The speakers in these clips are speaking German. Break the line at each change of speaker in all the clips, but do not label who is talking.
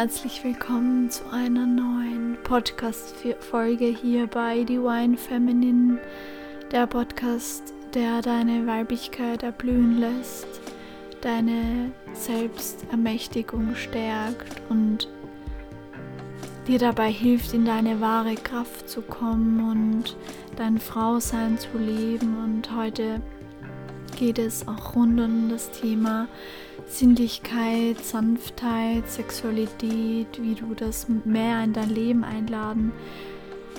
herzlich willkommen zu einer neuen Podcast-Folge hier bei Divine Feminine, der Podcast, der deine Weiblichkeit erblühen lässt, deine Selbstermächtigung stärkt und dir dabei hilft, in deine wahre Kraft zu kommen und dein Frausein zu leben. Und heute geht es auch rund um das Thema Sinnlichkeit, Sanftheit, Sexualität, wie du das mehr in dein Leben einladen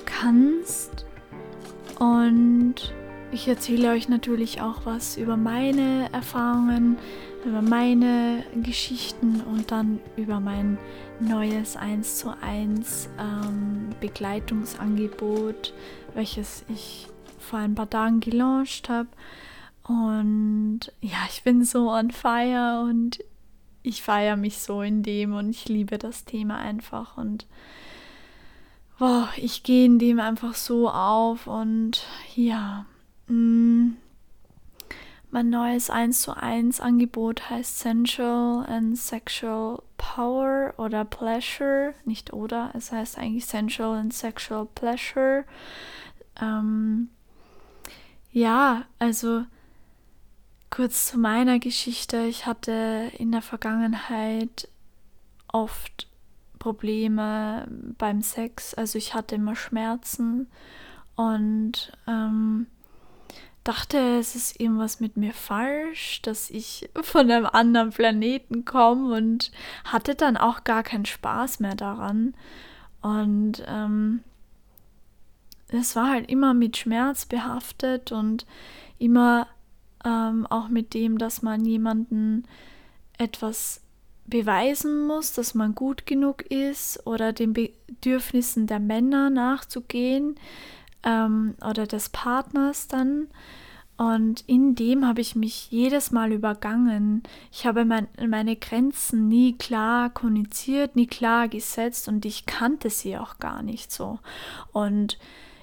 kannst. Und ich erzähle euch natürlich auch was über meine Erfahrungen, über meine Geschichten und dann über mein neues 1 zu 1 ähm, Begleitungsangebot, welches ich vor ein paar Tagen gelauncht habe. Und ja, ich bin so on fire und ich feiere mich so in dem und ich liebe das Thema einfach und boah, ich gehe in dem einfach so auf und ja, mh, mm, mein neues 1 zu 1 Angebot heißt Sensual and Sexual Power oder Pleasure, nicht oder, es heißt eigentlich Sensual and Sexual Pleasure. Ähm, ja, also Kurz zu meiner Geschichte. Ich hatte in der Vergangenheit oft Probleme beim Sex. Also ich hatte immer Schmerzen und ähm, dachte, es ist irgendwas mit mir falsch, dass ich von einem anderen Planeten komme und hatte dann auch gar keinen Spaß mehr daran. Und ähm, es war halt immer mit Schmerz behaftet und immer ähm, auch mit dem, dass man jemanden etwas beweisen muss, dass man gut genug ist oder den Bedürfnissen der Männer nachzugehen ähm, oder des Partners dann. Und in dem habe ich mich jedes Mal übergangen. Ich habe mein, meine Grenzen nie klar kommuniziert, nie klar gesetzt und ich kannte sie auch gar nicht so. Und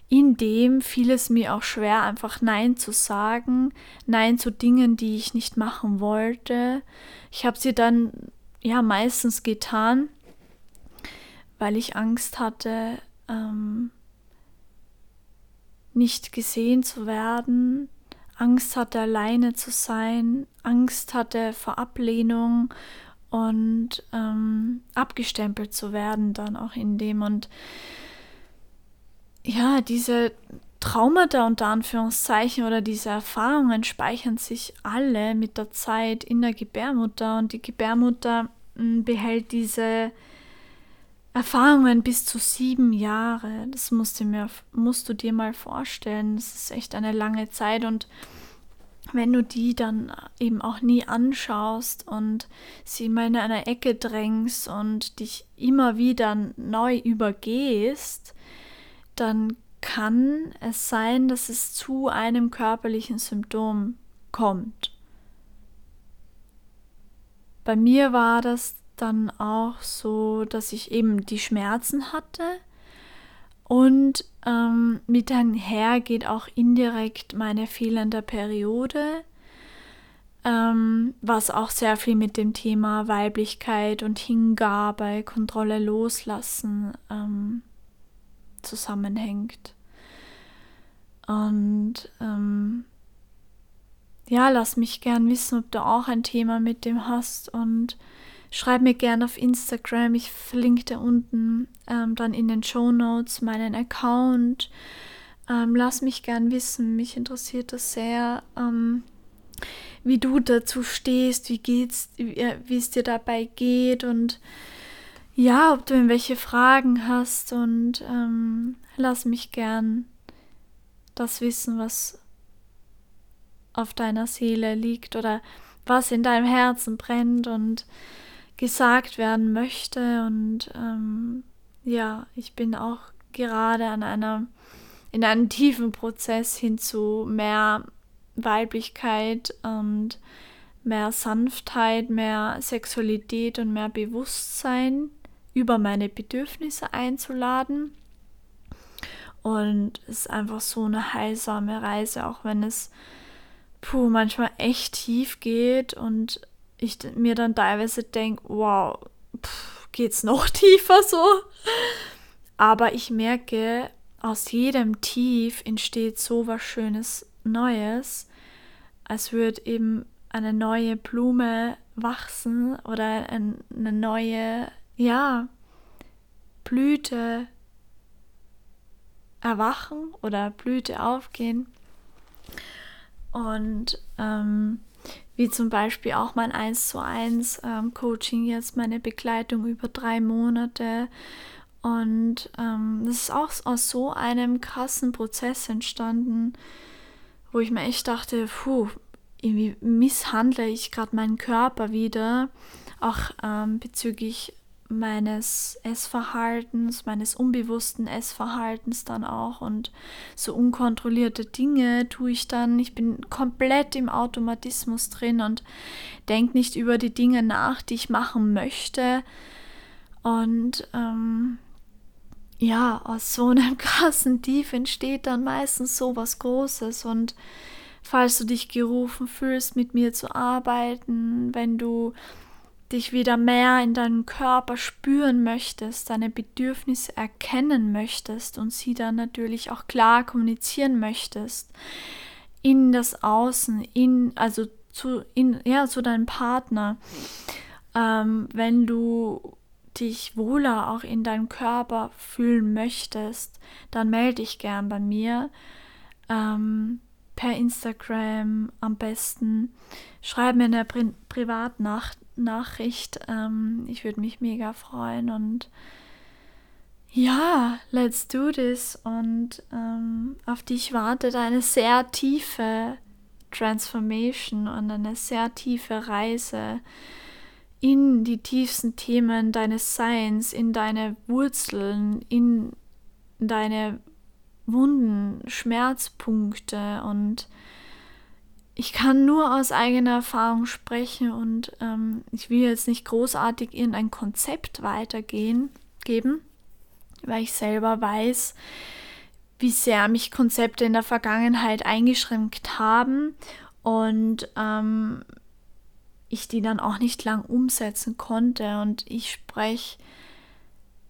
in dem fiel es mir auch schwer, einfach Nein zu sagen, Nein zu Dingen, die ich nicht machen wollte. Ich habe sie dann ja meistens getan, weil ich Angst hatte, ähm, nicht gesehen zu werden, Angst hatte, alleine zu sein, Angst hatte vor Ablehnung und ähm, abgestempelt zu werden dann auch in dem und ja, diese Traumata unter Anführungszeichen oder diese Erfahrungen speichern sich alle mit der Zeit in der Gebärmutter und die Gebärmutter hm, behält diese Erfahrungen bis zu sieben Jahre. Das musst du, mir, musst du dir mal vorstellen. Das ist echt eine lange Zeit und wenn du die dann eben auch nie anschaust und sie immer in einer Ecke drängst und dich immer wieder neu übergehst, dann kann es sein, dass es zu einem körperlichen Symptom kommt. Bei mir war das dann auch so, dass ich eben die Schmerzen hatte und ähm, mit einher geht auch indirekt meine fehlende Periode, ähm, was auch sehr viel mit dem Thema Weiblichkeit und Hingabe, Kontrolle loslassen ähm, zusammenhängt. Und ähm, ja, lass mich gern wissen, ob du auch ein Thema mit dem hast und schreib mir gern auf Instagram. Ich verlinke da unten ähm, dann in den Show Notes meinen Account. Ähm, lass mich gern wissen, mich interessiert das sehr, ähm, wie du dazu stehst, wie geht's, wie, wie es dir dabei geht und ja, ob du irgendwelche Fragen hast und ähm, lass mich gern das wissen, was auf deiner Seele liegt oder was in deinem Herzen brennt und gesagt werden möchte. Und ähm, ja, ich bin auch gerade an einer, in einem tiefen Prozess hin zu mehr Weiblichkeit und mehr Sanftheit, mehr Sexualität und mehr Bewusstsein über meine Bedürfnisse einzuladen. Und es ist einfach so eine heilsame Reise, auch wenn es puh, manchmal echt tief geht und ich mir dann teilweise denke, wow, geht es noch tiefer so. Aber ich merke, aus jedem Tief entsteht so was Schönes Neues, als würde eben eine neue Blume wachsen oder eine neue, ja, Blüte erwachen oder Blüte aufgehen. Und ähm, wie zum Beispiel auch mein 1 zu 1 ähm, Coaching jetzt, meine Begleitung über drei Monate. Und ähm, das ist auch aus so einem krassen Prozess entstanden, wo ich mir echt dachte, puh, irgendwie misshandle ich gerade meinen Körper wieder, auch ähm, bezüglich meines Essverhaltens, meines unbewussten Essverhaltens dann auch und so unkontrollierte Dinge tue ich dann. Ich bin komplett im Automatismus drin und denke nicht über die Dinge nach, die ich machen möchte. Und ähm, ja, aus so einem krassen Tief entsteht dann meistens so was Großes und falls du dich gerufen fühlst, mit mir zu arbeiten, wenn du dich wieder mehr in deinem Körper spüren möchtest, deine Bedürfnisse erkennen möchtest und sie dann natürlich auch klar kommunizieren möchtest in das Außen, in also zu in ja zu deinem Partner, ähm, wenn du dich wohler auch in deinem Körper fühlen möchtest, dann melde dich gern bei mir. Ähm, per Instagram am besten. Schreib mir eine Pri Privatnacht Nachricht. Ähm, ich würde mich mega freuen und ja, let's do this. Und ähm, auf dich wartet eine sehr tiefe Transformation und eine sehr tiefe Reise in die tiefsten Themen deines Seins, in deine Wurzeln, in deine Wunden, Schmerzpunkte und ich kann nur aus eigener Erfahrung sprechen und ähm, ich will jetzt nicht großartig irgendein Konzept weitergehen geben, weil ich selber weiß, wie sehr mich Konzepte in der Vergangenheit eingeschränkt haben und ähm, ich die dann auch nicht lang umsetzen konnte. Und ich spreche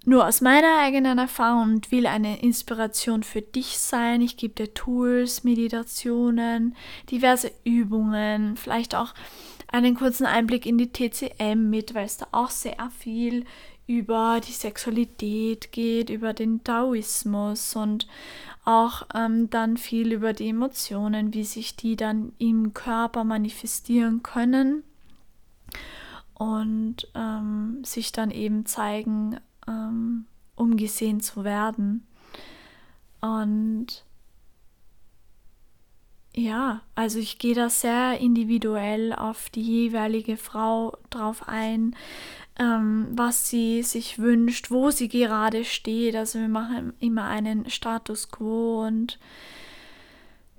nur aus meiner eigenen Erfahrung und will eine Inspiration für dich sein. Ich gebe dir Tools, Meditationen, diverse Übungen, vielleicht auch einen kurzen Einblick in die TCM mit, weil es da auch sehr viel über die Sexualität geht, über den Taoismus und auch ähm, dann viel über die Emotionen, wie sich die dann im Körper manifestieren können und ähm, sich dann eben zeigen ähm, um gesehen zu werden. Und ja, also ich gehe da sehr individuell auf die jeweilige Frau drauf ein, ähm, was sie sich wünscht, wo sie gerade steht. Also wir machen immer einen Status quo und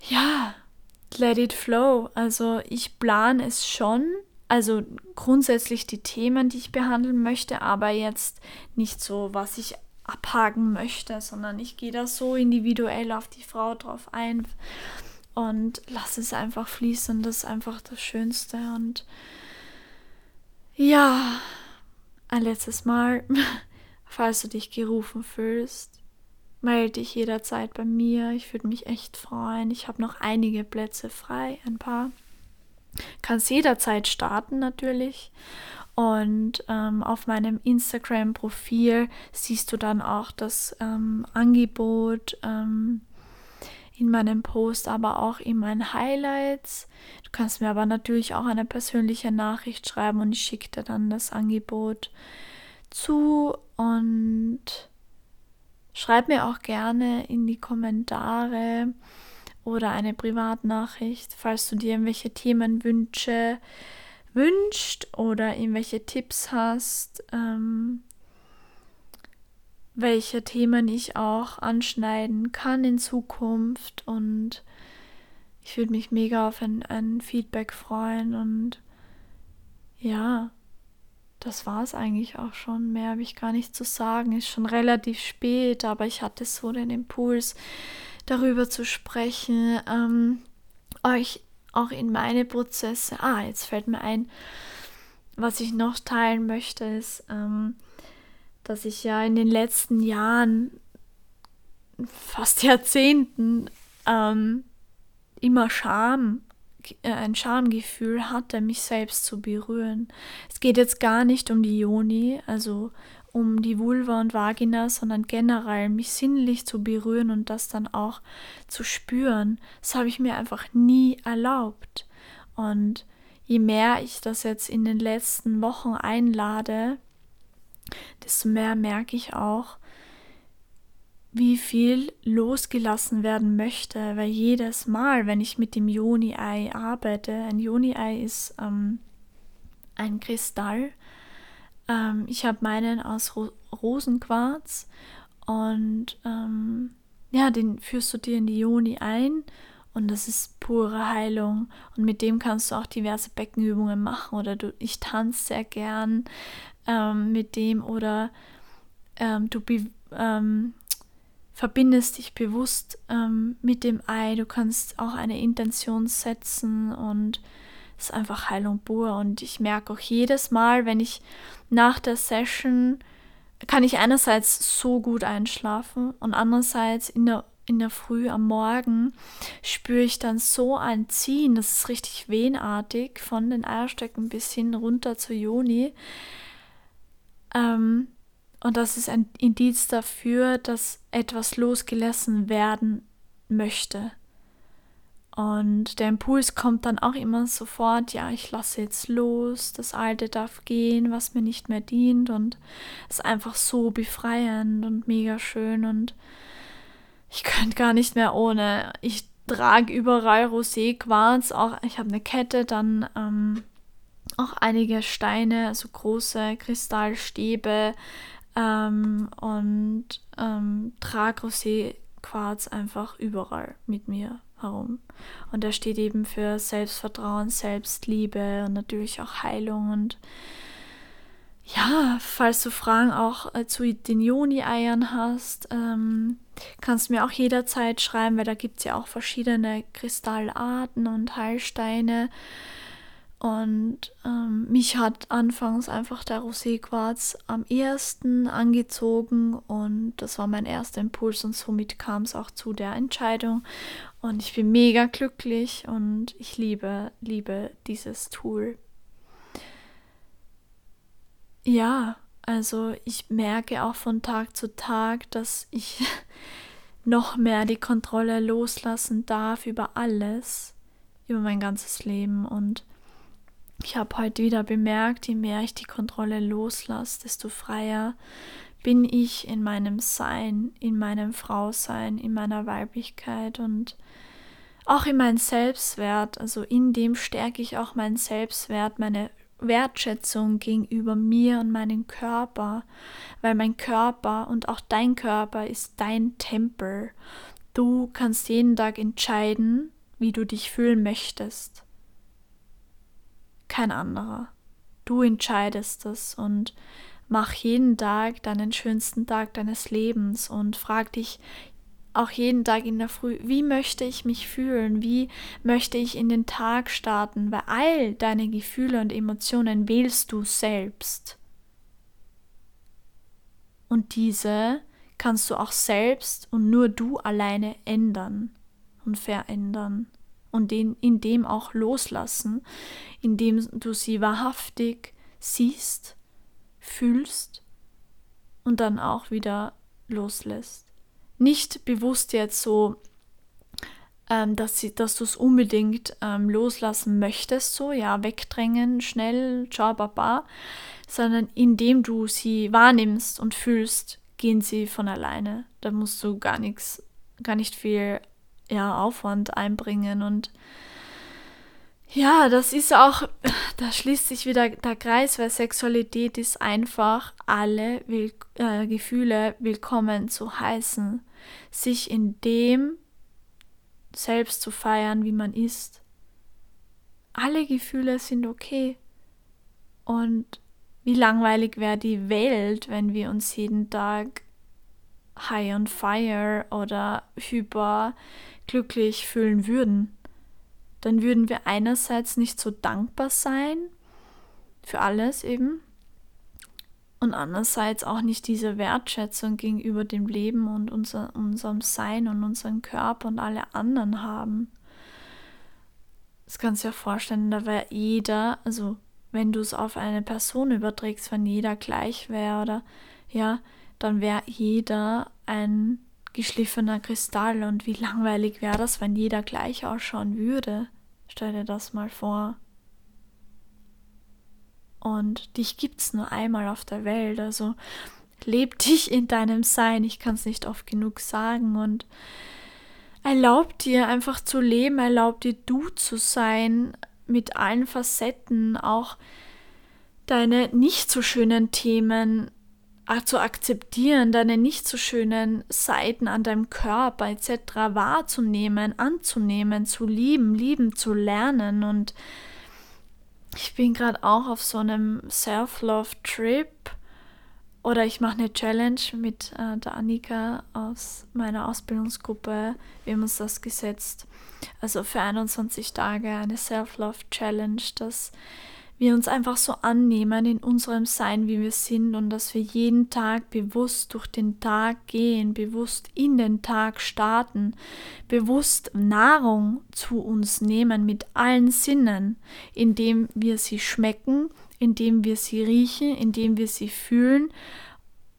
ja, let it flow. Also ich plane es schon, also grundsätzlich die Themen, die ich behandeln möchte, aber jetzt nicht so, was ich abhaken möchte, sondern ich gehe da so individuell auf die Frau drauf ein und lasse es einfach fließen. Das ist einfach das Schönste. Und ja, ein letztes Mal, falls du dich gerufen fühlst, melde dich jederzeit bei mir. Ich würde mich echt freuen. Ich habe noch einige Plätze frei, ein paar. Kannst jederzeit starten natürlich. Und ähm, auf meinem Instagram-Profil siehst du dann auch das ähm, Angebot ähm, in meinem Post, aber auch in meinen Highlights. Du kannst mir aber natürlich auch eine persönliche Nachricht schreiben und ich schicke dir dann das Angebot zu und schreib mir auch gerne in die Kommentare, oder eine Privatnachricht, falls du dir irgendwelche Themenwünsche wünscht oder irgendwelche Tipps hast, ähm, welche Themen ich auch anschneiden kann in Zukunft. Und ich würde mich mega auf ein, ein Feedback freuen und ja, das war es eigentlich auch schon. Mehr habe ich gar nicht zu sagen. Ist schon relativ spät, aber ich hatte so den Impuls, darüber zu sprechen, ähm, euch auch in meine Prozesse. Ah, jetzt fällt mir ein, was ich noch teilen möchte, ist, ähm, dass ich ja in den letzten Jahren, fast Jahrzehnten, ähm, immer Scham, ein Schamgefühl hatte, mich selbst zu berühren. Es geht jetzt gar nicht um die Joni, also um die Vulva und Vagina, sondern generell mich sinnlich zu berühren und das dann auch zu spüren. Das habe ich mir einfach nie erlaubt. Und je mehr ich das jetzt in den letzten Wochen einlade, desto mehr merke ich auch, wie viel losgelassen werden möchte, weil jedes Mal, wenn ich mit dem Joni-Ei arbeite, ein Joni-Ei ist ähm, ein Kristall, ähm, ich habe meinen aus Ro Rosenquarz und ähm, ja, den führst du dir in die Joni ein und das ist pure Heilung. Und mit dem kannst du auch diverse Beckenübungen machen oder du, ich tanze sehr gern ähm, mit dem oder ähm, du ähm, verbindest dich bewusst ähm, mit dem Ei, du kannst auch eine Intention setzen und ist einfach Heilung pur. Und ich merke auch jedes Mal, wenn ich nach der Session, kann ich einerseits so gut einschlafen und andererseits in der, in der Früh am Morgen spüre ich dann so ein Ziehen, das ist richtig wehenartig, von den Eierstöcken bis hin runter zur Joni. Ähm, und das ist ein Indiz dafür, dass etwas losgelassen werden möchte. Und der Impuls kommt dann auch immer sofort, ja, ich lasse jetzt los, das Alte darf gehen, was mir nicht mehr dient. Und es ist einfach so befreiend und mega schön. Und ich könnte gar nicht mehr ohne. Ich trage überall Rosé-Quarz, auch ich habe eine Kette, dann ähm, auch einige Steine, also große Kristallstäbe ähm, und ähm, trage Rosé-Quarz einfach überall mit mir herum. Und er steht eben für Selbstvertrauen, Selbstliebe und natürlich auch Heilung. Und ja, falls du Fragen auch äh, zu den Joni-Eiern hast, ähm, kannst du mir auch jederzeit schreiben, weil da gibt es ja auch verschiedene Kristallarten und Heilsteine. Und ähm, mich hat anfangs einfach der Rosé-Quarz am ersten angezogen und das war mein erster Impuls und somit kam es auch zu der Entscheidung. Und ich bin mega glücklich und ich liebe, liebe dieses Tool. Ja, also ich merke auch von Tag zu Tag, dass ich noch mehr die Kontrolle loslassen darf über alles, über mein ganzes Leben und ich habe heute wieder bemerkt, je mehr ich die Kontrolle loslasse, desto freier bin ich in meinem Sein, in meinem Frausein, in meiner Weiblichkeit und auch in meinem Selbstwert. Also in dem stärke ich auch meinen Selbstwert, meine Wertschätzung gegenüber mir und meinem Körper, weil mein Körper und auch dein Körper ist dein Tempel. Du kannst jeden Tag entscheiden, wie du dich fühlen möchtest kein anderer. Du entscheidest es und mach jeden Tag deinen schönsten Tag deines Lebens und frag dich auch jeden Tag in der Früh, wie möchte ich mich fühlen, wie möchte ich in den Tag starten, weil all deine Gefühle und Emotionen wählst du selbst. Und diese kannst du auch selbst und nur du alleine ändern und verändern und den, in dem auch loslassen, indem du sie wahrhaftig siehst, fühlst und dann auch wieder loslässt. Nicht bewusst jetzt so, ähm, dass, sie, dass du es unbedingt ähm, loslassen möchtest, so ja, wegdrängen, schnell, ciao, baba, sondern indem du sie wahrnimmst und fühlst, gehen sie von alleine. Da musst du gar nichts, gar nicht viel ja, Aufwand einbringen. Und ja, das ist auch, da schließt sich wieder der Kreis, weil Sexualität ist einfach, alle Will äh, Gefühle willkommen zu heißen, sich in dem selbst zu feiern, wie man ist. Alle Gefühle sind okay. Und wie langweilig wäre die Welt, wenn wir uns jeden Tag high on fire oder hyper glücklich fühlen würden, dann würden wir einerseits nicht so dankbar sein für alles eben und andererseits auch nicht diese Wertschätzung gegenüber dem Leben und unser, unserem Sein und unserem Körper und alle anderen haben. Das kannst du dir vorstellen, da wäre jeder, also wenn du es auf eine Person überträgst, wenn jeder gleich wäre oder ja, dann wäre jeder ein geschliffener Kristall und wie langweilig wäre das, wenn jeder gleich ausschauen würde. Stell dir das mal vor. Und dich gibt's nur einmal auf der Welt, also leb dich in deinem Sein. Ich kann es nicht oft genug sagen und erlaub dir einfach zu leben, erlaub dir du zu sein mit allen Facetten, auch deine nicht so schönen Themen zu akzeptieren, deine nicht so schönen Seiten an deinem Körper etc. wahrzunehmen, anzunehmen, zu lieben, lieben zu lernen. Und ich bin gerade auch auf so einem Self-Love-Trip oder ich mache eine Challenge mit äh, der Annika aus meiner Ausbildungsgruppe. Wir haben uns das gesetzt. Also für 21 Tage eine Self-Love-Challenge, dass wir uns einfach so annehmen in unserem Sein, wie wir sind und dass wir jeden Tag bewusst durch den Tag gehen, bewusst in den Tag starten, bewusst Nahrung zu uns nehmen mit allen Sinnen, indem wir sie schmecken, indem wir sie riechen, indem wir sie fühlen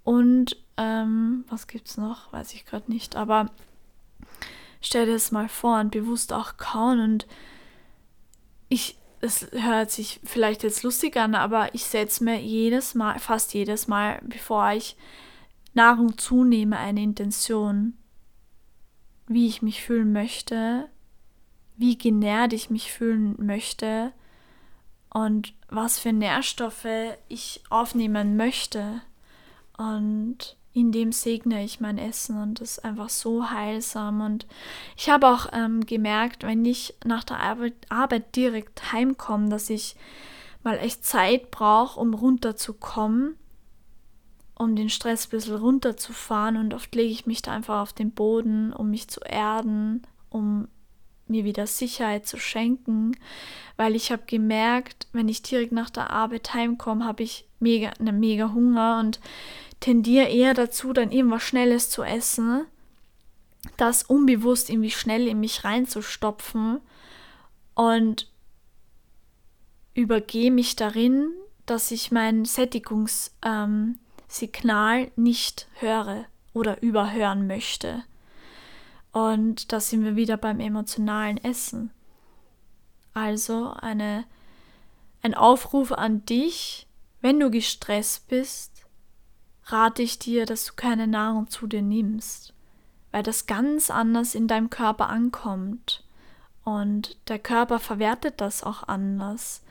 und ähm, was es noch, weiß ich gerade nicht, aber stell dir das mal vor und bewusst auch kauen und ich es hört sich vielleicht jetzt lustig an, aber ich setze mir jedes Mal, fast jedes Mal, bevor ich Nahrung zunehme, eine Intention, wie ich mich fühlen möchte, wie genährt ich mich fühlen möchte und was für Nährstoffe ich aufnehmen möchte. Und in dem segne ich mein Essen und das ist einfach so heilsam. Und ich habe auch ähm, gemerkt, wenn ich nach der Arbeit, Arbeit direkt heimkomme, dass ich mal echt Zeit brauche, um runterzukommen, um den Stress ein bisschen runterzufahren. Und oft lege ich mich da einfach auf den Boden, um mich zu erden, um mir wieder Sicherheit zu schenken, weil ich habe gemerkt, wenn ich direkt nach der Arbeit heimkomme, habe ich mega, eine mega Hunger und tendiere eher dazu, dann irgendwas Schnelles zu essen, das unbewusst irgendwie schnell in mich reinzustopfen und übergehe mich darin, dass ich mein Sättigungssignal ähm, nicht höre oder überhören möchte. Und da sind wir wieder beim emotionalen Essen. Also eine, ein Aufruf an dich, wenn du gestresst bist, rate ich dir, dass du keine Nahrung zu dir nimmst, weil das ganz anders in deinem Körper ankommt und der Körper verwertet das auch anders,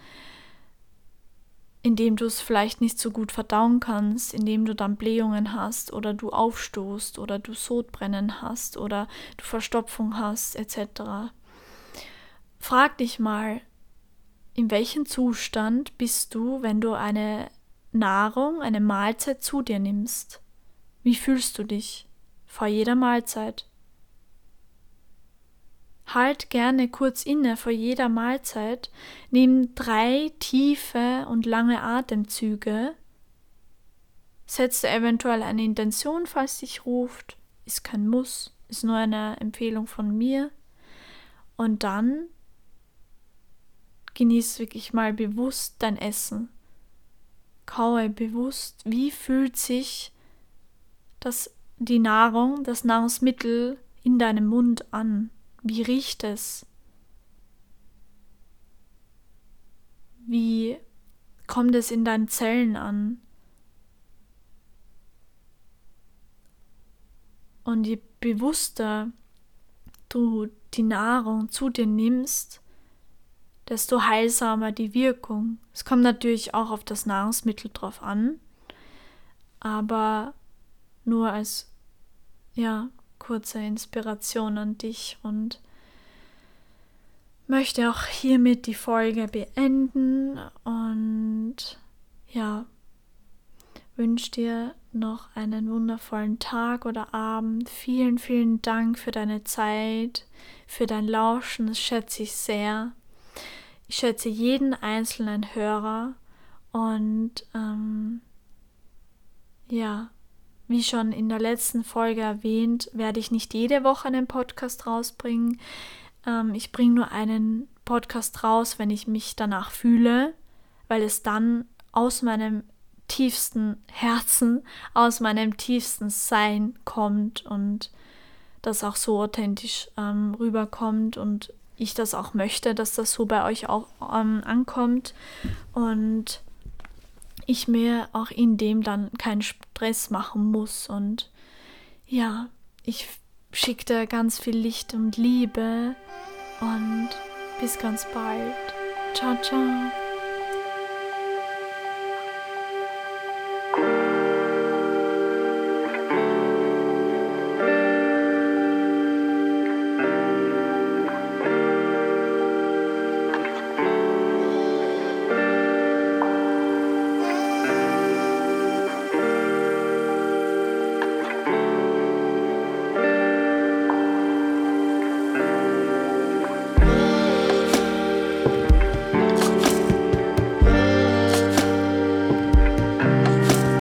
indem du es vielleicht nicht so gut verdauen kannst, indem du dann Blähungen hast oder du aufstoßt oder du Sodbrennen hast oder du Verstopfung hast etc. Frag dich mal, in welchem Zustand bist du, wenn du eine Nahrung, eine Mahlzeit zu dir nimmst. Wie fühlst du dich vor jeder Mahlzeit? Halt gerne kurz inne vor jeder Mahlzeit, nimm drei tiefe und lange Atemzüge, setze eventuell eine Intention, falls dich ruft, ist kein Muss, ist nur eine Empfehlung von mir. Und dann genieß wirklich mal bewusst dein Essen kaue bewusst, wie fühlt sich das, die Nahrung, das Nahrungsmittel in deinem Mund an? Wie riecht es? Wie kommt es in deinen Zellen an? Und je bewusster du die Nahrung zu dir nimmst, desto heilsamer die Wirkung. Es kommt natürlich auch auf das Nahrungsmittel drauf an, aber nur als ja, kurze Inspiration an dich und möchte auch hiermit die Folge beenden und ja, wünsche dir noch einen wundervollen Tag oder Abend. Vielen, vielen Dank für deine Zeit, für dein Lauschen, das schätze ich sehr. Ich schätze jeden einzelnen Hörer und ähm, ja, wie schon in der letzten Folge erwähnt, werde ich nicht jede Woche einen Podcast rausbringen. Ähm, ich bringe nur einen Podcast raus, wenn ich mich danach fühle, weil es dann aus meinem tiefsten Herzen, aus meinem tiefsten Sein kommt und das auch so authentisch ähm, rüberkommt und ich das auch möchte, dass das so bei euch auch ähm, ankommt und ich mir auch in dem dann keinen Stress machen muss. Und ja, ich schicke dir ganz viel Licht und Liebe und bis ganz bald. Ciao, ciao.